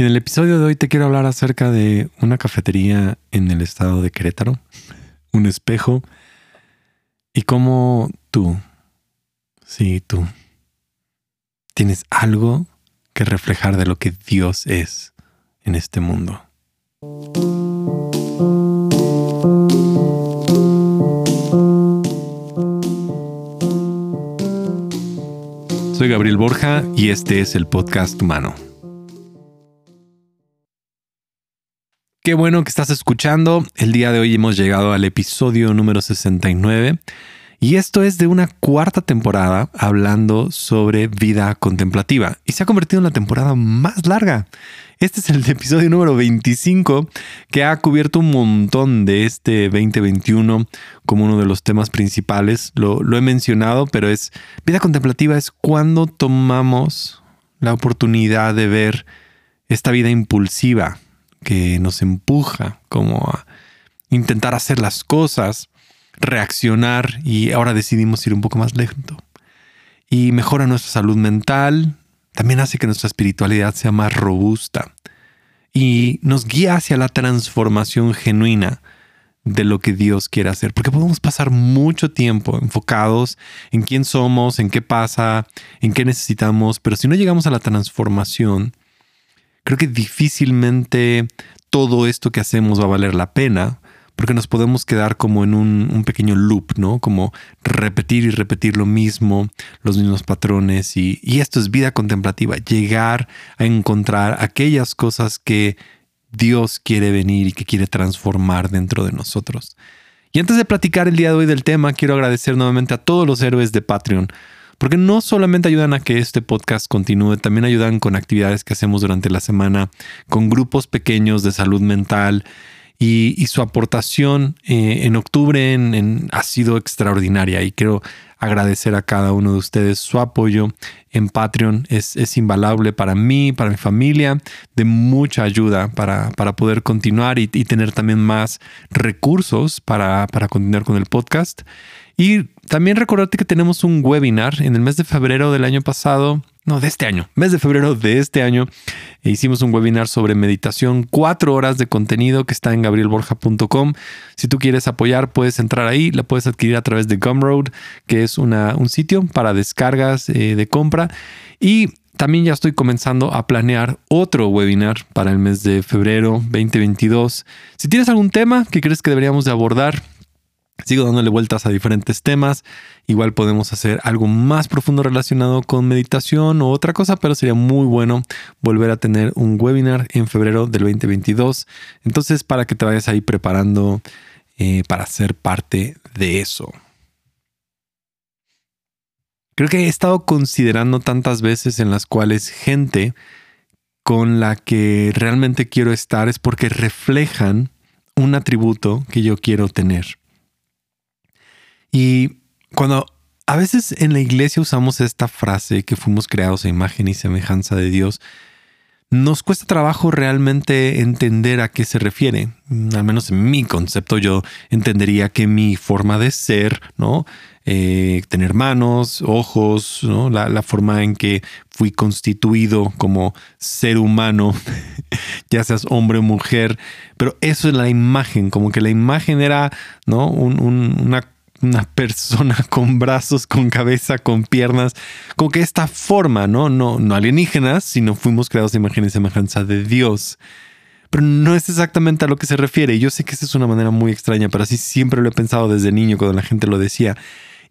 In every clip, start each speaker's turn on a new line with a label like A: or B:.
A: En el episodio de hoy te quiero hablar acerca de una cafetería en el estado de Querétaro, un espejo y cómo tú, sí, tú, tienes algo que reflejar de lo que Dios es en este mundo. Soy Gabriel Borja y este es el podcast humano. Qué bueno que estás escuchando. El día de hoy hemos llegado al episodio número 69 y esto es de una cuarta temporada hablando sobre vida contemplativa y se ha convertido en la temporada más larga. Este es el episodio número 25 que ha cubierto un montón de este 2021 como uno de los temas principales. Lo, he mencionado, pero es vida contemplativa es cuando tomamos la oportunidad de ver esta vida impulsiva que nos empuja como a intentar hacer las cosas reaccionar y ahora decidimos ir un poco más lento. Y mejora nuestra salud mental, también hace que nuestra espiritualidad sea más robusta y nos guía hacia la transformación genuina de lo que Dios quiere hacer, porque podemos pasar mucho tiempo enfocados en quién somos, en qué pasa, en qué necesitamos, pero si no llegamos a la transformación, creo que difícilmente todo esto que hacemos va a valer la pena, porque nos podemos quedar como en un, pequeño loop, ¿no? Como repetir y repetir lo mismo, los mismos patrones y, y esto es vida contemplativa, llegar a encontrar aquellas cosas que Dios quiere venir y que quiere transformar dentro de nosotros. Y antes de platicar el día de hoy del tema, quiero agradecer nuevamente a todos los héroes de Patreon, porque no solamente ayudan a que este podcast continúe, también ayudan con actividades que hacemos durante la semana, con grupos pequeños de salud mental y, su aportación eh, en octubre ha sido extraordinaria y quiero agradecer a cada uno de ustedes su apoyo en Patreon. Es, es invaluable para mí, para mi familia, de mucha ayuda para, para poder continuar y, tener también más recursos para, para continuar con el podcast. Y también recordarte que tenemos un webinar en el mes de febrero del año pasado no, de este año, mes de febrero de este año, e hicimos un webinar sobre meditación, cuatro horas de contenido que está en gabrielborja.com. Si tú quieres apoyar, puedes entrar ahí, la puedes adquirir a través de Gumroad, que es un sitio para descargas eh, de compra. Y también ya estoy comenzando a planear otro webinar para el mes de febrero 2022. Si tienes algún tema que crees que deberíamos de abordar, Sigo dándole vueltas a diferentes temas. Igual podemos hacer algo más profundo relacionado con meditación o otra cosa, pero sería muy bueno volver a tener un webinar en febrero del 2022. Entonces, para que te vayas ahí preparando eh, para ser parte de eso. Creo que he estado considerando tantas veces en las cuales gente con la que realmente quiero estar es porque reflejan un atributo que yo quiero tener. Y cuando a veces en la iglesia usamos esta frase que fuimos creados a imagen y semejanza de Dios, nos cuesta trabajo realmente entender a qué se refiere. Al menos en mi concepto yo entendería que mi forma de ser, ¿no? Eh, tener manos, ojos, ¿no? la, la, forma en que fui constituido como ser humano, ya seas hombre o mujer, pero eso es la imagen, como que la imagen era ¿no? Un, una una persona con brazos, con cabeza, con piernas, como que esta forma, ¿no? No, no alienígenas, sino fuimos creados de imagen y semejanza de Dios. Pero no es exactamente a lo que se refiere. Yo sé que esa es una manera muy extraña, pero así siempre lo he pensado desde niño cuando la gente lo decía.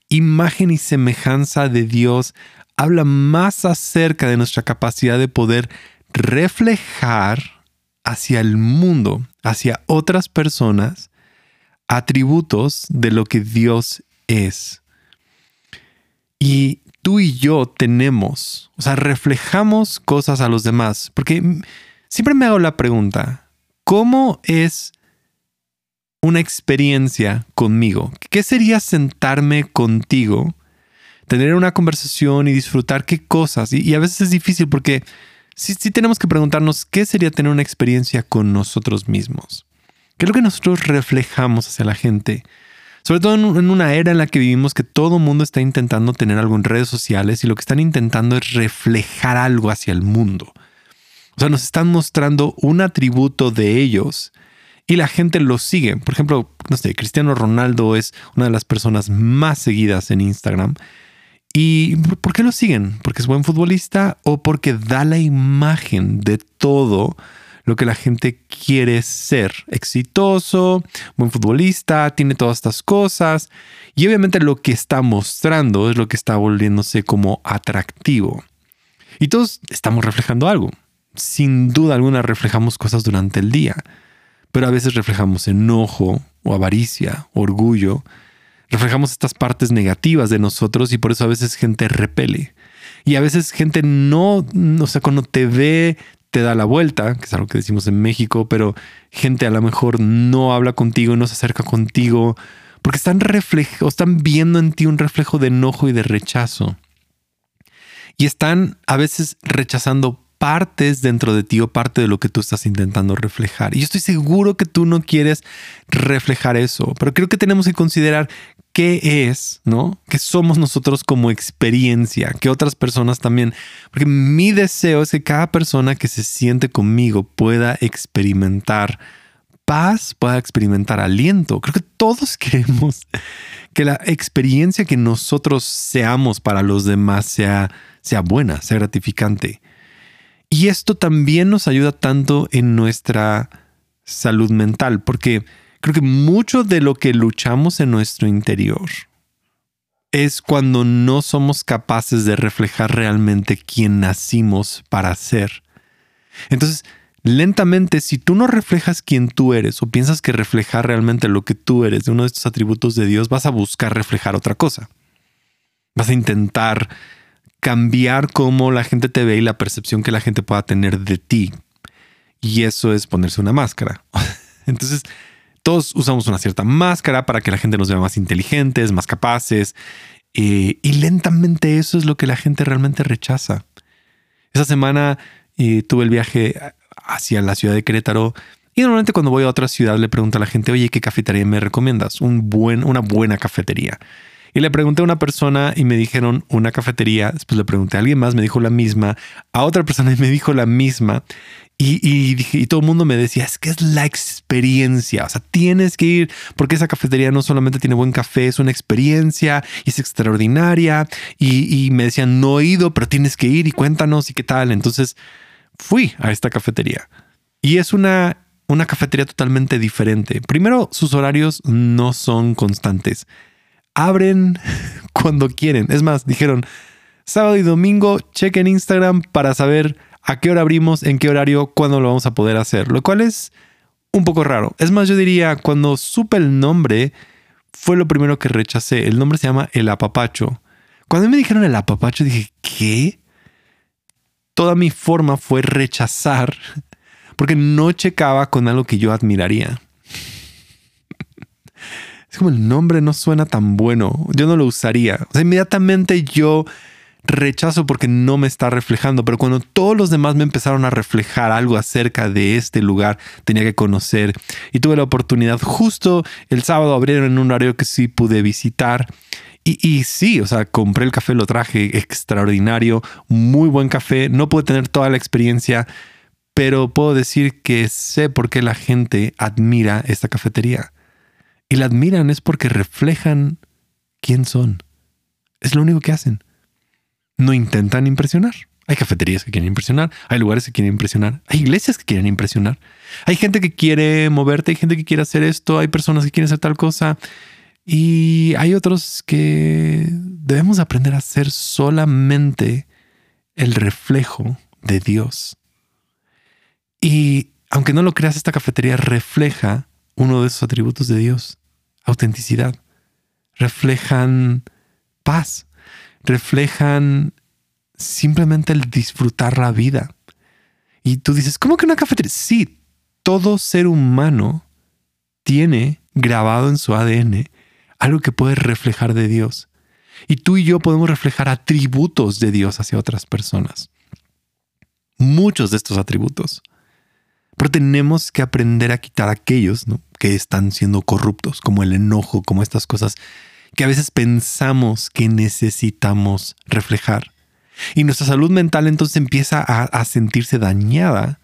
A: Imagen y semejanza de Dios habla más acerca de nuestra capacidad de poder reflejar hacia el mundo, hacia otras personas, atributos de lo que Dios es. Y tú y yo tenemos, o sea, reflejamos cosas a los demás, porque siempre me hago la pregunta, ¿cómo es una experiencia conmigo? ¿Qué sería sentarme contigo, tener una conversación y disfrutar qué cosas? Y, a veces es difícil porque sí, sí tenemos que preguntarnos qué sería tener una experiencia con nosotros mismos. ¿Qué es lo que nosotros reflejamos hacia la gente? Sobre todo en una era en la que vivimos que todo mundo está intentando tener algo en redes sociales y lo que están intentando es reflejar algo hacia el mundo. O sea, nos están mostrando un atributo de ellos y la gente lo sigue. Por ejemplo, no sé, Cristiano Ronaldo es una de las personas más seguidas en Instagram. ¿Y por qué lo siguen? ¿Porque es buen futbolista o porque da la imagen de todo lo que la gente quiere ser? Exitoso, buen futbolista, tiene todas estas cosas. Y obviamente lo que está mostrando es lo que está volviéndose como atractivo. Y todos estamos reflejando algo. Sin duda alguna reflejamos cosas durante el día pero a veces reflejamos enojo o avaricia, orgullo. Reflejamos estas partes negativas de nosotros y por eso a veces gente repele. Y a veces gente no, o sea, cuando te ve, te da la vuelta, que es algo que decimos en México, pero gente a lo mejor no habla contigo, no se acerca contigo, porque están, reflejo, están viendo en ti un reflejo de enojo y de rechazo. Y están a veces rechazando partes dentro de ti o parte de lo que tú estás intentando reflejar. Y yo estoy seguro que tú no quieres reflejar eso, pero creo que tenemos que considerar qué es, ¿no? Que somos nosotros como experiencia, que otras personas también, porque mi deseo es que cada persona que se siente conmigo pueda experimentar paz, pueda experimentar aliento. Creo que todos queremos que la experiencia que nosotros seamos para los demás sea, sea buena, sea gratificante. Y esto también nos ayuda tanto en nuestra salud mental, porque creo que mucho de lo que luchamos en nuestro interior es cuando no somos capaces de reflejar realmente quién nacimos para ser. Entonces, lentamente, si tú no reflejas quién tú eres o piensas que reflejar realmente lo que tú eres de uno de estos atributos de Dios, vas a buscar reflejar otra cosa. Vas a intentar cambiar cómo la gente te ve y la percepción que la gente pueda tener de ti. Y eso es ponerse una máscara. Entonces, todos usamos una cierta máscara para que la gente nos vea más inteligentes, más capaces. Eh, y lentamente eso es lo que la gente realmente rechaza. Esa semana eh, tuve el viaje hacia la ciudad de Querétaro y normalmente cuando voy a otra ciudad le pregunto a la gente, oye, ¿qué cafetería me recomiendas? Un buen, una buena cafetería. Y le pregunté a una persona y me dijeron una cafetería. Después le pregunté a alguien más, me dijo la misma. A otra persona y me dijo la misma. Y, y, todo el mundo me decía, es que es la experiencia, o sea, tienes que ir, porque esa cafetería no solamente tiene buen café, es una experiencia y es extraordinaria. Y, y me decían, no he ido, pero tienes que ir y cuéntanos y qué tal. Entonces fui a esta cafetería. Y es una, una cafetería totalmente diferente. Primero, sus horarios no son constantes abren cuando quieren. Es más, dijeron sábado y domingo, chequen Instagram para saber a qué hora abrimos, en qué horario, cuándo lo vamos a poder hacer. Lo cual es un poco raro. Es más, yo diría, cuando supe el nombre, fue lo primero que rechacé. El nombre se llama El Apapacho. Cuando me dijeron el Apapacho, dije, ¿qué? Toda mi forma fue rechazar porque no checaba con algo que yo admiraría como el nombre no suena tan bueno. Yo no lo usaría. O sea, inmediatamente yo rechazo porque no me está reflejando, pero cuando todos los demás me empezaron a reflejar algo acerca de este lugar, tenía que conocer y tuve la oportunidad justo el sábado abrieron en un horario que sí pude visitar. Y, y, sí, o sea, compré el café, lo traje extraordinario, muy buen café, no pude tener toda la experiencia, pero puedo decir que sé por qué la gente admira esta cafetería y la admiran es porque reflejan quién son. Es lo único que hacen. No intentan impresionar. Hay cafeterías que quieren impresionar, hay lugares que quieren impresionar, hay iglesias que quieren impresionar, hay gente que quiere moverte, hay gente que quiere hacer esto, hay personas que quieren hacer tal cosa y hay otros que debemos aprender a ser solamente el reflejo de Dios. Y aunque no lo creas, esta cafetería refleja uno de esos atributos de Dios, autenticidad. Reflejan paz, reflejan simplemente el disfrutar la vida. Y tú dices, ¿cómo que una cafetería? Sí, todo ser humano tiene grabado en su ADN algo que puede reflejar de Dios. Y tú y yo podemos reflejar atributos de Dios hacia otras personas. Muchos de estos atributos. Pero tenemos que aprender a quitar aquellos que están siendo corruptos, como el enojo, como estas cosas que a veces pensamos que necesitamos reflejar. Y nuestra salud mental entonces empieza a, a sentirse dañada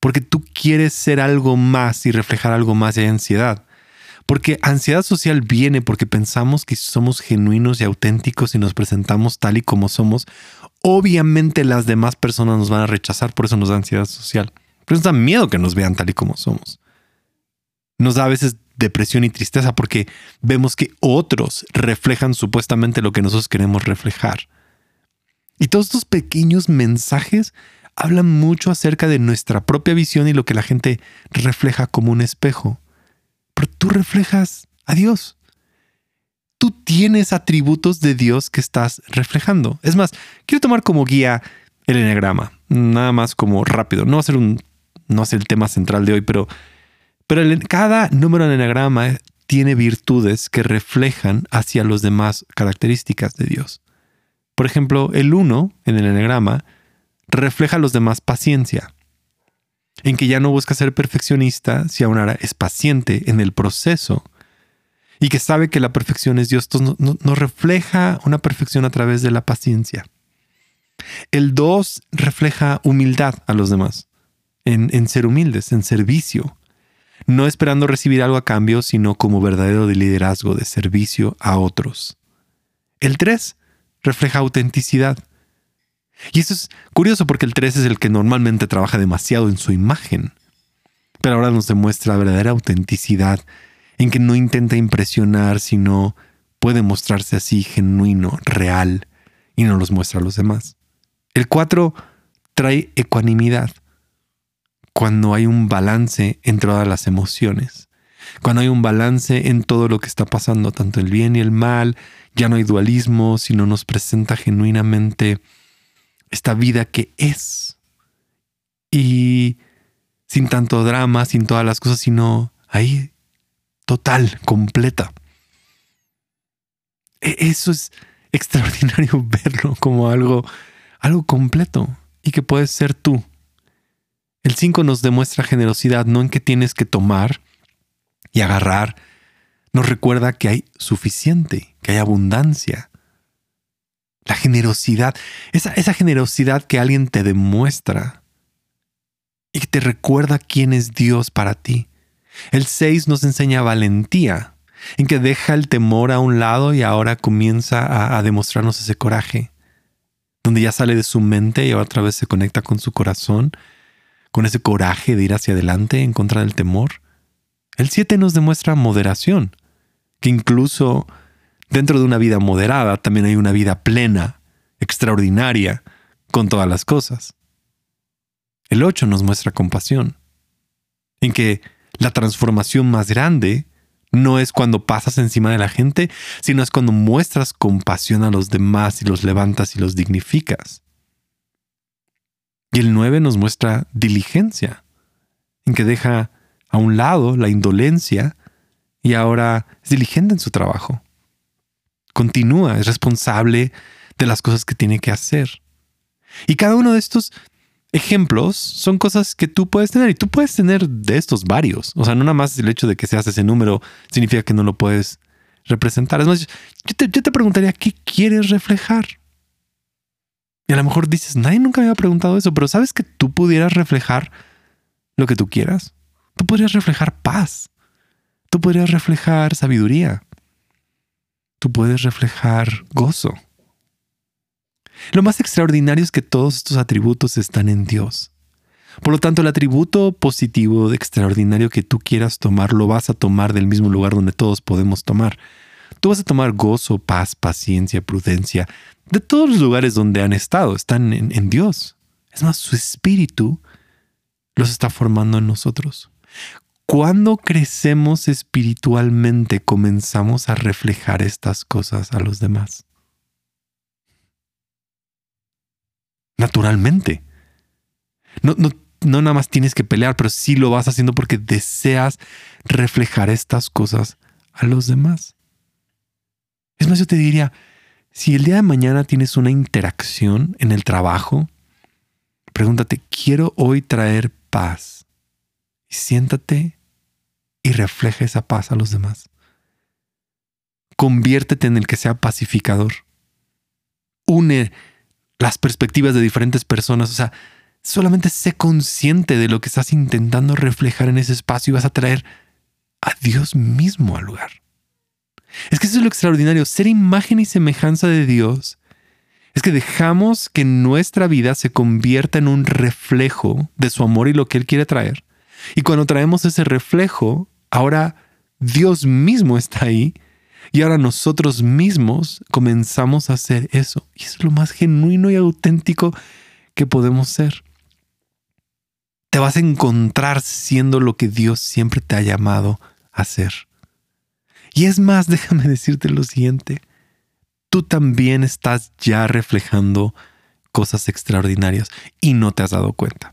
A: porque tú quieres ser algo más y reflejar algo más y hay ansiedad. Porque ansiedad social viene porque pensamos que somos genuinos y auténticos y nos presentamos tal y como somos, obviamente las demás personas nos van a rechazar, por eso nos da ansiedad social. Pero nos da miedo que nos vean tal y como somos. Nos da a veces depresión y tristeza porque vemos que otros reflejan supuestamente lo que nosotros queremos reflejar. Y todos estos pequeños mensajes hablan mucho acerca de nuestra propia visión y lo que la gente refleja como un espejo pero tú reflejas a Dios. Tú tienes atributos de Dios que estás reflejando. Es más, quiero tomar como guía el eneagrama, nada más como rápido. No va a ser un, no va el tema central de hoy, pero, pero cada número del eneagrama tiene virtudes que reflejan hacia los demás características de Dios. Por ejemplo, el 1 en el eneagrama refleja a los demás paciencia en que ya no busca ser perfeccionista, si aún ahora es paciente en el proceso y que sabe que la perfección es Dios, nos no, refleja una perfección a través de la paciencia. El 2 refleja humildad a los demás, en, en ser humildes, en servicio, no esperando recibir algo a cambio, sino como verdadero de liderazgo, de servicio a otros. El 3 refleja autenticidad, y eso es curioso porque el 3 es el que normalmente trabaja demasiado en su imagen. Pero ahora nos demuestra verdadera autenticidad en que no intenta impresionar, sino puede mostrarse así genuino, real, y no los muestra a los demás. El 4 trae ecuanimidad cuando hay un balance entre todas las emociones, cuando hay un balance en todo lo que está pasando, tanto el bien y el mal, ya no hay dualismo, sino nos presenta genuinamente esta vida que es. Y sin tanto drama, sin todas las cosas, sino ahí total, completa. E-, eso es extraordinario verlo como algo, algo completo y que puedes ser tú. El 5 nos demuestra generosidad, no en que tienes que tomar y agarrar. Nos recuerda que hay suficiente, que hay abundancia, la generosidad, esa, generosidad que alguien te demuestra y que te recuerda quién es Dios para ti. El 6 nos enseña valentía, en que deja el temor a un lado y ahora comienza a, a, demostrarnos ese coraje, donde ya sale de su mente y otra vez se conecta con su corazón, con ese coraje de ir hacia adelante en contra del temor. El 7 nos demuestra moderación, que incluso Dentro de una vida moderada también hay una vida plena, extraordinaria, con todas las cosas. El 8 nos muestra compasión, en que la transformación más grande no es cuando pasas encima de la gente, sino es cuando muestras compasión a los demás y los levantas y los dignificas. Y el 9 nos muestra diligencia, en que deja a un lado la indolencia y ahora es diligente en su trabajo continúa, es responsable de las cosas que tiene que hacer. Y cada uno de estos ejemplos son cosas que tú puedes tener y tú puedes tener de estos varios. O sea, no nada más el hecho de que seas ese número significa que no lo puedes representar. Es más, yo te, yo te preguntaría, ¿qué quieres reflejar? Y a lo mejor dices, nadie nunca me había preguntado eso, pero ¿sabes que tú pudieras reflejar lo que tú quieras? Tú podrías reflejar paz. Tú podrías reflejar sabiduría tú puedes reflejar gozo. Lo más extraordinario es que todos estos atributos están en Dios. Por lo tanto, el atributo positivo extraordinario que tú quieras tomar, lo vas a tomar del mismo lugar donde todos podemos tomar. Tú vas a tomar gozo, paz, paciencia, prudencia, de todos los lugares donde han estado, están en, Dios. Es más, su espíritu los está formando en nosotros. Cuando crecemos espiritualmente comenzamos a reflejar estas cosas a los demás. Naturalmente. No, no, no nada más tienes que pelear, pero sí lo vas haciendo porque deseas reflejar estas cosas a los demás. Es más, yo te diría, si el día de mañana tienes una interacción en el trabajo, pregúntate, quiero hoy traer paz. Y siéntate y refleja esa paz a los demás. Conviértete en el que sea pacificador. Une las perspectivas de diferentes personas. O sea, solamente sé consciente de lo que estás intentando reflejar en ese espacio y vas a traer a Dios mismo al lugar. Es que eso es lo extraordinario, ser imagen y semejanza de Dios. Es que dejamos que nuestra vida se convierta en un reflejo de su amor y lo que Él quiere traer. Y cuando traemos ese reflejo, ahora Dios mismo está ahí y ahora nosotros mismos comenzamos a hacer eso. Y es lo más genuino y auténtico que podemos ser. Te vas a encontrar siendo lo que Dios siempre te ha llamado a ser. Y es más, déjame decirte lo siguiente. Tú también estás ya reflejando cosas extraordinarias y no te has dado cuenta.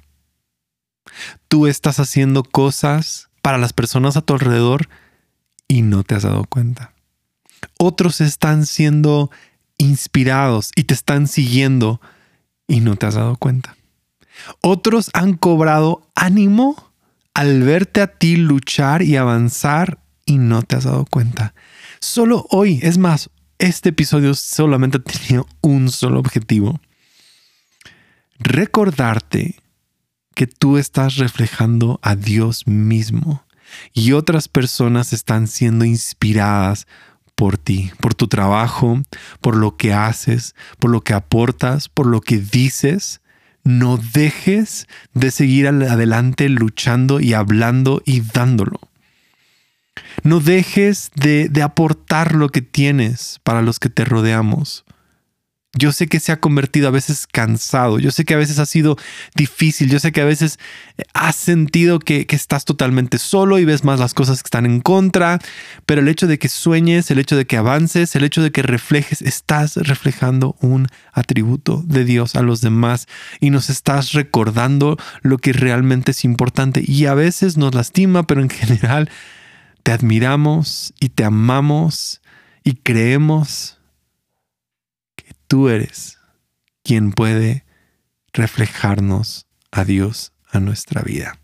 A: Tú estás haciendo cosas para las personas a tu alrededor y no te has dado cuenta. Otros están siendo inspirados y te están siguiendo y no te has dado cuenta. Otros han cobrado ánimo al verte a ti luchar y avanzar y no te has dado cuenta. Solo hoy, es más, este episodio solamente tenía un solo objetivo. Recordarte que tú estás reflejando a Dios mismo y otras personas están siendo inspiradas por ti, por tu trabajo, por lo que haces, por lo que aportas, por lo que dices. No dejes de seguir adelante luchando y hablando y dándolo. No dejes de, de, aportar lo que tienes para los que te rodeamos. Yo sé que se ha convertido a veces cansado, yo sé que a veces ha sido difícil, yo sé que a veces has sentido que, que, estás totalmente solo y ves más las cosas que están en contra, pero el hecho de que sueñes, el hecho de que avances, el hecho de que reflejes, estás reflejando un atributo de Dios a los demás y nos estás recordando lo que realmente es importante y a veces nos lastima, pero en general te admiramos y te amamos y creemos tú eres quien puede reflejarnos a Dios a nuestra vida.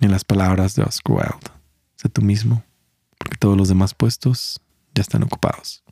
A: En las palabras de Oscar Wilde, sé tú mismo, porque todos los demás puestos ya están ocupados.